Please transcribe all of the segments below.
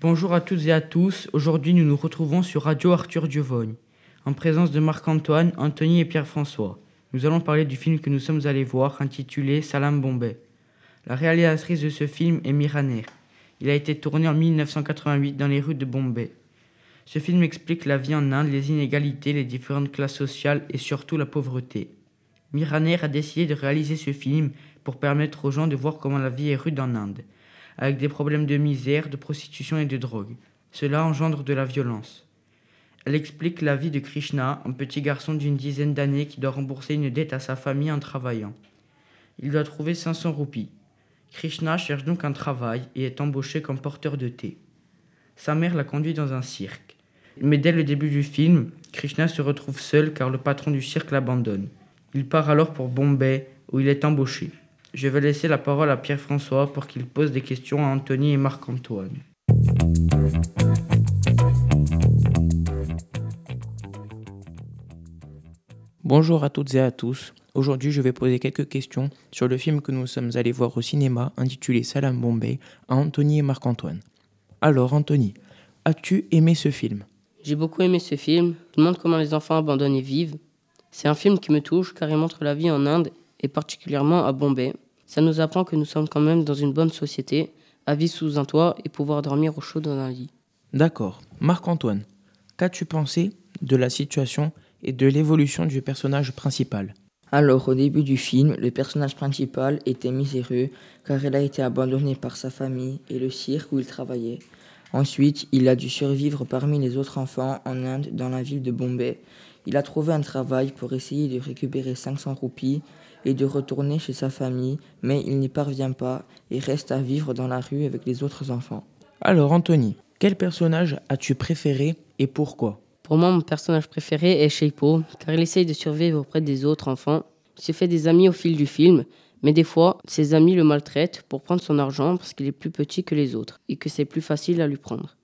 Bonjour à toutes et à tous. Aujourd'hui, nous nous retrouvons sur Radio Arthur Diovogne, en présence de Marc-Antoine, Anthony et Pierre-François. Nous allons parler du film que nous sommes allés voir, intitulé Salam Bombay. La réalisatrice de ce film est Miraner. Il a été tourné en 1988 dans les rues de Bombay. Ce film explique la vie en Inde, les inégalités, les différentes classes sociales et surtout la pauvreté. Miraner a décidé de réaliser ce film pour permettre aux gens de voir comment la vie est rude en Inde avec des problèmes de misère, de prostitution et de drogue. Cela engendre de la violence. Elle explique la vie de Krishna, un petit garçon d'une dizaine d'années qui doit rembourser une dette à sa famille en travaillant. Il doit trouver 500 roupies. Krishna cherche donc un travail et est embauché comme porteur de thé. Sa mère l'a conduit dans un cirque. Mais dès le début du film, Krishna se retrouve seul car le patron du cirque l'abandonne. Il part alors pour Bombay où il est embauché. Je vais laisser la parole à Pierre-François pour qu'il pose des questions à Anthony et Marc-Antoine. Bonjour à toutes et à tous. Aujourd'hui, je vais poser quelques questions sur le film que nous sommes allés voir au cinéma intitulé Salam Bombay à Anthony et Marc-Antoine. Alors, Anthony, as-tu aimé ce film? J'ai beaucoup aimé ce film. Il montre comment les enfants abandonnés vivent. C'est un film qui me touche car il montre la vie en Inde et particulièrement à Bombay, ça nous apprend que nous sommes quand même dans une bonne société, à vivre sous un toit et pouvoir dormir au chaud dans un lit. D'accord. Marc-Antoine, qu'as-tu pensé de la situation et de l'évolution du personnage principal? Alors, au début du film, le personnage principal était miséreux car il a été abandonné par sa famille et le cirque où il travaillait. Ensuite, il a dû survivre parmi les autres enfants en Inde dans la ville de Bombay. Il a trouvé un travail pour essayer de récupérer 500 roupies et de retourner chez sa famille, mais il n'y parvient pas et reste à vivre dans la rue avec les autres enfants. Alors Anthony, quel personnage as-tu préféré et pourquoi? Pour moi, mon personnage préféré est Sheipo, car il essaye de survivre auprès des autres enfants. Il se fait des amis au fil du film, mais des fois, ses amis le maltraitent pour prendre son argent parce qu'il est plus petit que les autres et que c'est plus facile à lui prendre.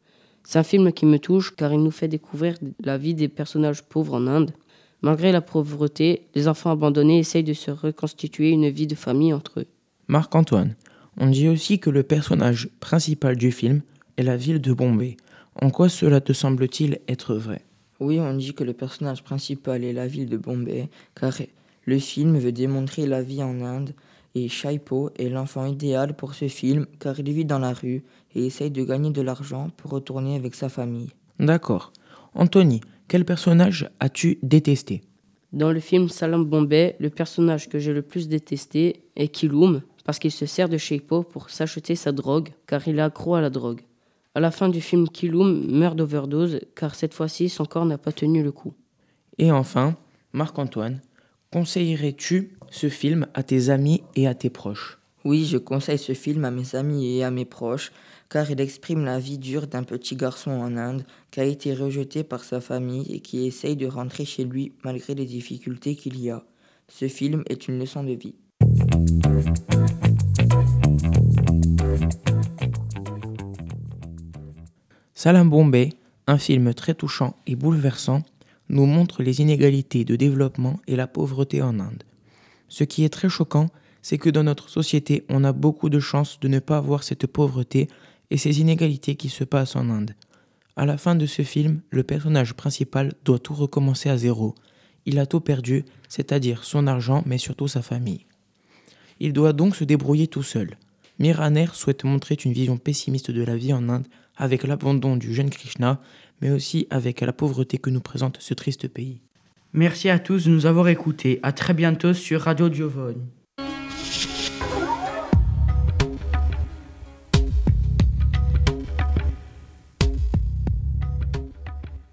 C'est un film qui me touche car il nous fait découvrir la vie des personnages pauvres en Inde Malgré la pauvreté, les enfants abandonnés essayent de se reconstituer une vie de famille entre eux. Marc-Antoine, on dit aussi que le personnage principal du film est la ville de Bombay. En quoi cela te semble-t-il être vrai? Oui, on dit que le personnage principal est la ville de Bombay, car le film veut démontrer la vie en Inde, et Shaipo est l'enfant idéal pour ce film, car il vit dans la rue et essaye de gagner de l'argent pour retourner avec sa famille. D'accord. Anthony, quel personnage as-tu détesté? Dans le film Salam Bombay, le personnage que j'ai le plus détesté est Kiloum, parce qu'il se sert de Sheipo pour s'acheter sa drogue, car il est accro à la drogue. À la fin du film, Kiloum meurt d'overdose, car cette fois-ci, son corps n'a pas tenu le coup. Et enfin, Marc-Antoine, conseillerais-tu ce film à tes amis et à tes proches? Oui, je conseille ce film à mes amis et à mes proches, car il exprime la vie dure d'un petit garçon en Inde qui a été rejeté par sa famille et qui essaye de rentrer chez lui malgré les difficultés qu'il y a. Ce film est une leçon de vie. Salam Bombay, un film très touchant et bouleversant, nous montre les inégalités de développement et la pauvreté en Inde. Ce qui est très choquant, c'est que dans notre société, on a beaucoup de chances de ne pas voir cette pauvreté et ces inégalités qui se passent en Inde. À la fin de ce film, le personnage principal doit tout recommencer à zéro. Il a tout perdu, c'est-à-dire son argent, mais surtout sa famille. Il doit donc se débrouiller tout seul. Miraner souhaite montrer une vision pessimiste de la vie en Inde avec l'abandon du jeune Krishna, mais aussi avec la pauvreté que nous présente ce triste pays. Merci à tous de nous avoir écoutés. À très bientôt sur Radio Diovone.